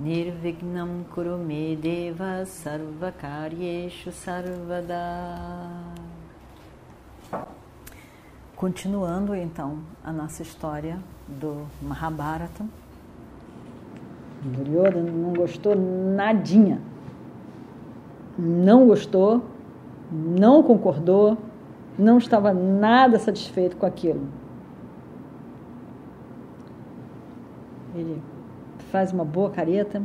Nirvignam Kurume Deva Sarvakaryeshu Sarvada Continuando então a nossa história do Mahabharata. Duryodhana não gostou nadinha. Não gostou, não concordou, não estava nada satisfeito com aquilo. Ele faz uma boa careta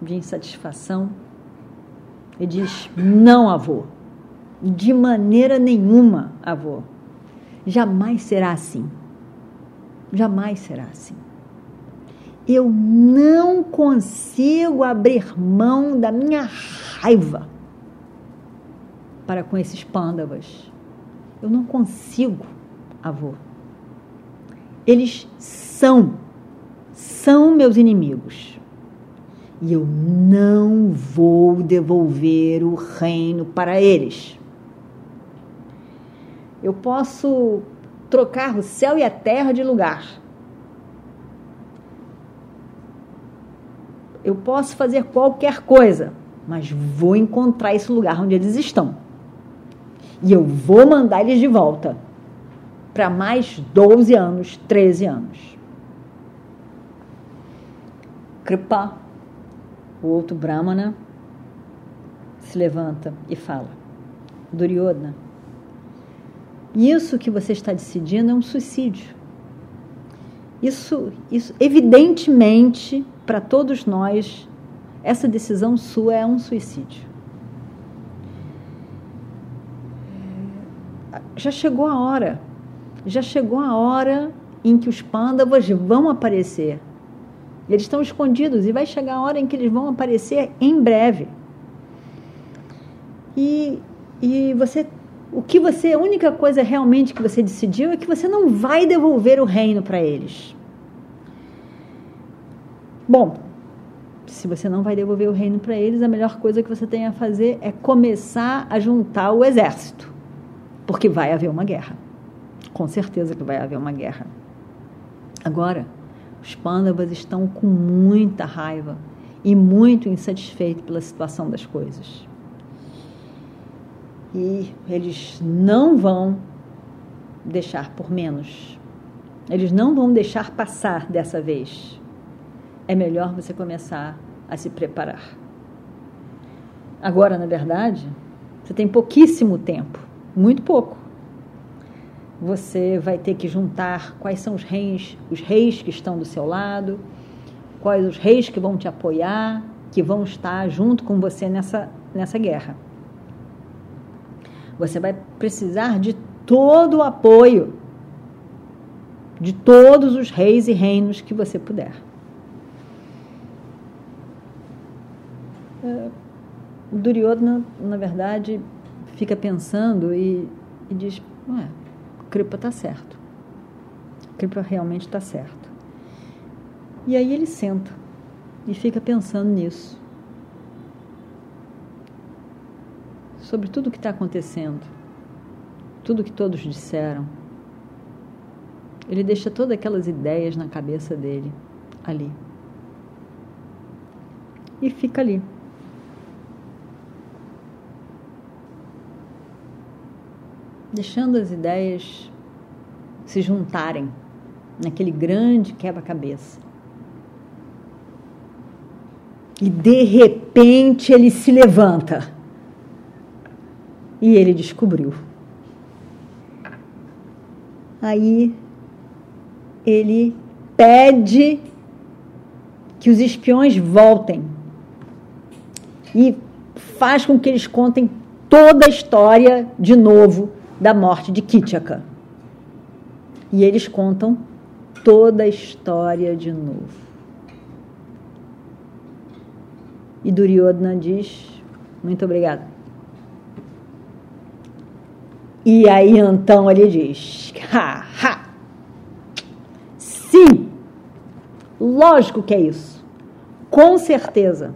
de insatisfação e diz: Não, avô, de maneira nenhuma, avô. Jamais será assim. Jamais será assim. Eu não consigo abrir mão da minha raiva para com esses pândavas. Eu não consigo, avô. Eles são, são meus inimigos. E eu não vou devolver o reino para eles. Eu posso trocar o céu e a terra de lugar. Eu posso fazer qualquer coisa, mas vou encontrar esse lugar onde eles estão. E eu vou mandar eles de volta para mais 12 anos, 13 anos. Kripa, o outro Brahmana, se levanta e fala: Duryodhana, isso que você está decidindo é um suicídio. Isso, isso evidentemente, para todos nós, essa decisão sua é um suicídio. Já chegou a hora, já chegou a hora em que os pândavas vão aparecer. Eles estão escondidos e vai chegar a hora em que eles vão aparecer em breve. E, e você o que você, a única coisa realmente que você decidiu é que você não vai devolver o reino para eles. Bom, se você não vai devolver o reino para eles, a melhor coisa que você tem a fazer é começar a juntar o exército, porque vai haver uma guerra. Com certeza que vai haver uma guerra. Agora, os pândavas estão com muita raiva e muito insatisfeitos pela situação das coisas. E eles não vão deixar por menos. Eles não vão deixar passar dessa vez. É melhor você começar a se preparar. Agora, na verdade, você tem pouquíssimo tempo, muito pouco. Você vai ter que juntar quais são os reis, os reis que estão do seu lado, quais os reis que vão te apoiar, que vão estar junto com você nessa, nessa guerra. Você vai precisar de todo o apoio de todos os reis e reinos que você puder. É, Duryodhana, na verdade, fica pensando e, e diz: Ué, Kripa está certo. Kripa realmente está certo. E aí ele senta e fica pensando nisso. sobre tudo o que está acontecendo, tudo que todos disseram. Ele deixa todas aquelas ideias na cabeça dele, ali. E fica ali. Deixando as ideias se juntarem naquele grande quebra-cabeça. E de repente ele se levanta e ele descobriu. Aí ele pede que os espiões voltem e faz com que eles contem toda a história de novo da morte de Kitchaka. E eles contam toda a história de novo. E Duryodhana diz: Muito obrigado. E aí então ele diz: Ha, ha. Sim, lógico que é isso. Com certeza.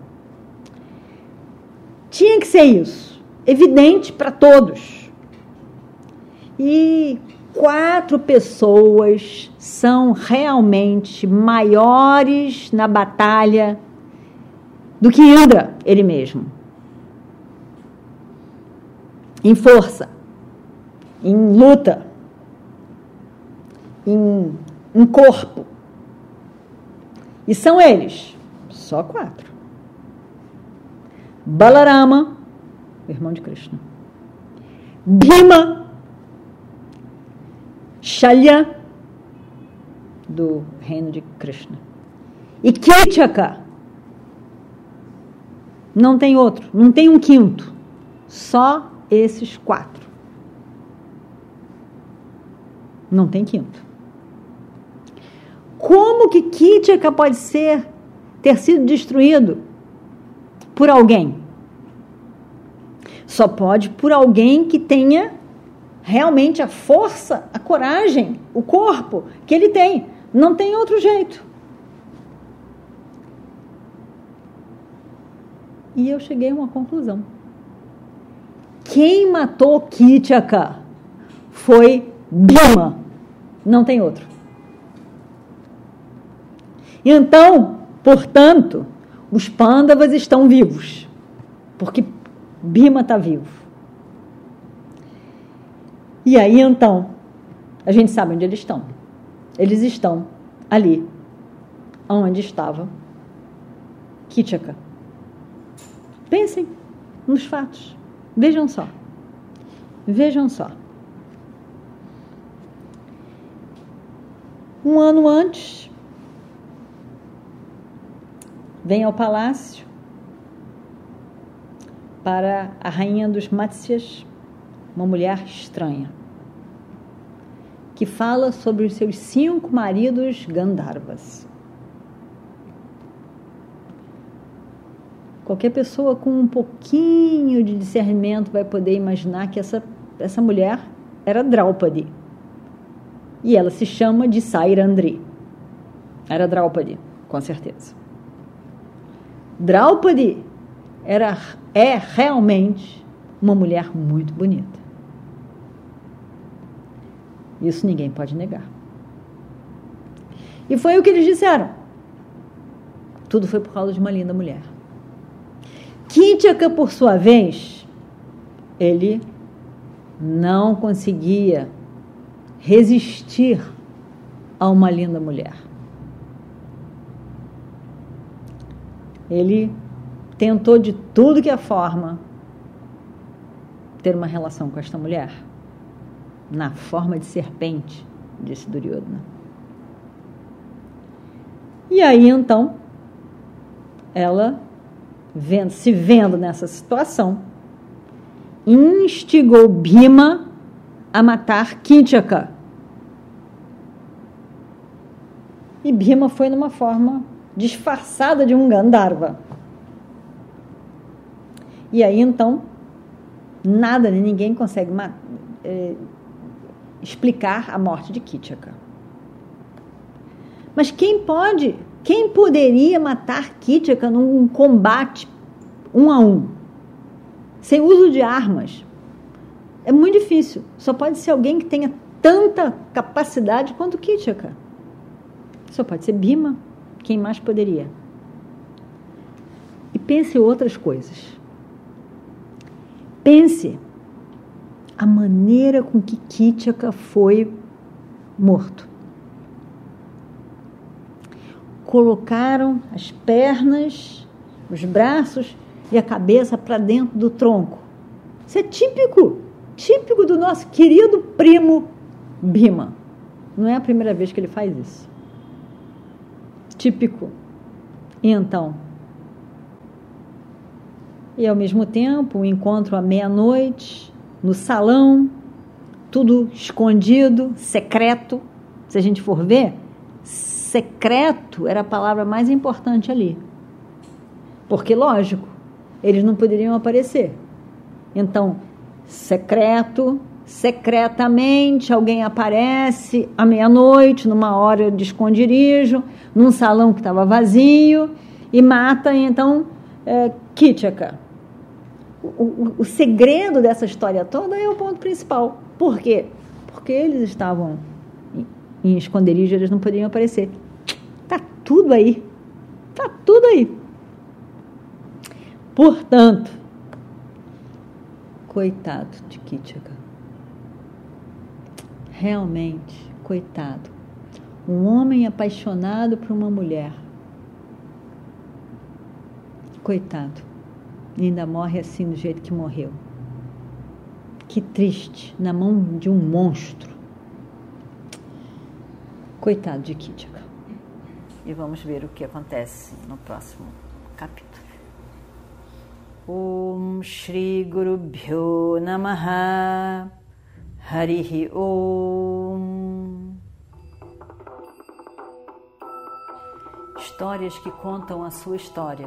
Tinha que ser isso. Evidente para todos. E quatro pessoas são realmente maiores na batalha do que Indra, ele mesmo. Em força, em luta, em, em corpo. E são eles, só quatro. Balarama, irmão de Krishna. Bhima, Shalya, do reino de Krishna. E Kitchaka. Não tem outro, não tem um quinto. Só esses quatro. Não tem quinto. Como que Kitchaka pode ser ter sido destruído por alguém? Só pode por alguém que tenha realmente a força, a coragem, o corpo que ele tem. Não tem outro jeito. E eu cheguei a uma conclusão. Quem matou Kitchaka foi Bima. Não tem outro. Então, portanto, os pândavas estão vivos. Porque Bima está vivo. E aí então, a gente sabe onde eles estão. Eles estão ali, onde estava Kitchaka. Pensem nos fatos. Vejam só. Vejam só. Um ano antes, vem ao palácio para a rainha dos Matsyas, uma mulher estranha, que fala sobre os seus cinco maridos Gandharvas. Qualquer pessoa com um pouquinho de discernimento vai poder imaginar que essa, essa mulher era Draupadi. E ela se chama de Sairandri. Era Draupadi, com certeza. Draupadi era, é realmente uma mulher muito bonita. Isso ninguém pode negar. E foi o que eles disseram. Tudo foi por causa de uma linda mulher. Kintiaka, por sua vez, ele não conseguia resistir a uma linda mulher. Ele tentou de tudo que é forma ter uma relação com esta mulher na forma de serpente, disse Duryodhana. E aí então, ela, vendo, se vendo nessa situação, instigou Bhima a matar Kinchaka. E Bhima foi numa forma disfarçada de um Gandharva. E aí então, nada, ninguém consegue matar. É, explicar a morte de Kitchaka. Mas quem pode, quem poderia matar Kitchaka num combate um a um, sem uso de armas? É muito difícil. Só pode ser alguém que tenha tanta capacidade quanto Kitchaka. Só pode ser Bima. Quem mais poderia? E pense outras coisas. Pense a maneira com que Kitchaka foi morto. Colocaram as pernas, os braços e a cabeça para dentro do tronco. Isso é típico, típico do nosso querido primo Bima. Não é a primeira vez que ele faz isso. Típico. E então? E ao mesmo tempo, o encontro à meia-noite, no salão, tudo escondido, secreto. Se a gente for ver, secreto era a palavra mais importante ali. Porque, lógico, eles não poderiam aparecer. Então, secreto, secretamente, alguém aparece à meia-noite, numa hora de esconderijo, num salão que estava vazio, e mata, então, é, Kitchaka. O, o, segredo dessa história toda é o ponto principal. Por quê? Porque eles estavam em, em esconderijo, eles não poderiam aparecer. Tá tudo aí. Tá tudo aí. Portanto, coitado de Kitchaka. Realmente, coitado. Um homem apaixonado por uma mulher. Coitado. E ainda morre assim do jeito que morreu. Que triste, na mão de um monstro. Coitado de Kitchaka. E vamos ver o que acontece no próximo capítulo. Om Shri Guru Bhyo Namaha Harihi Om Histórias que contam a sua história,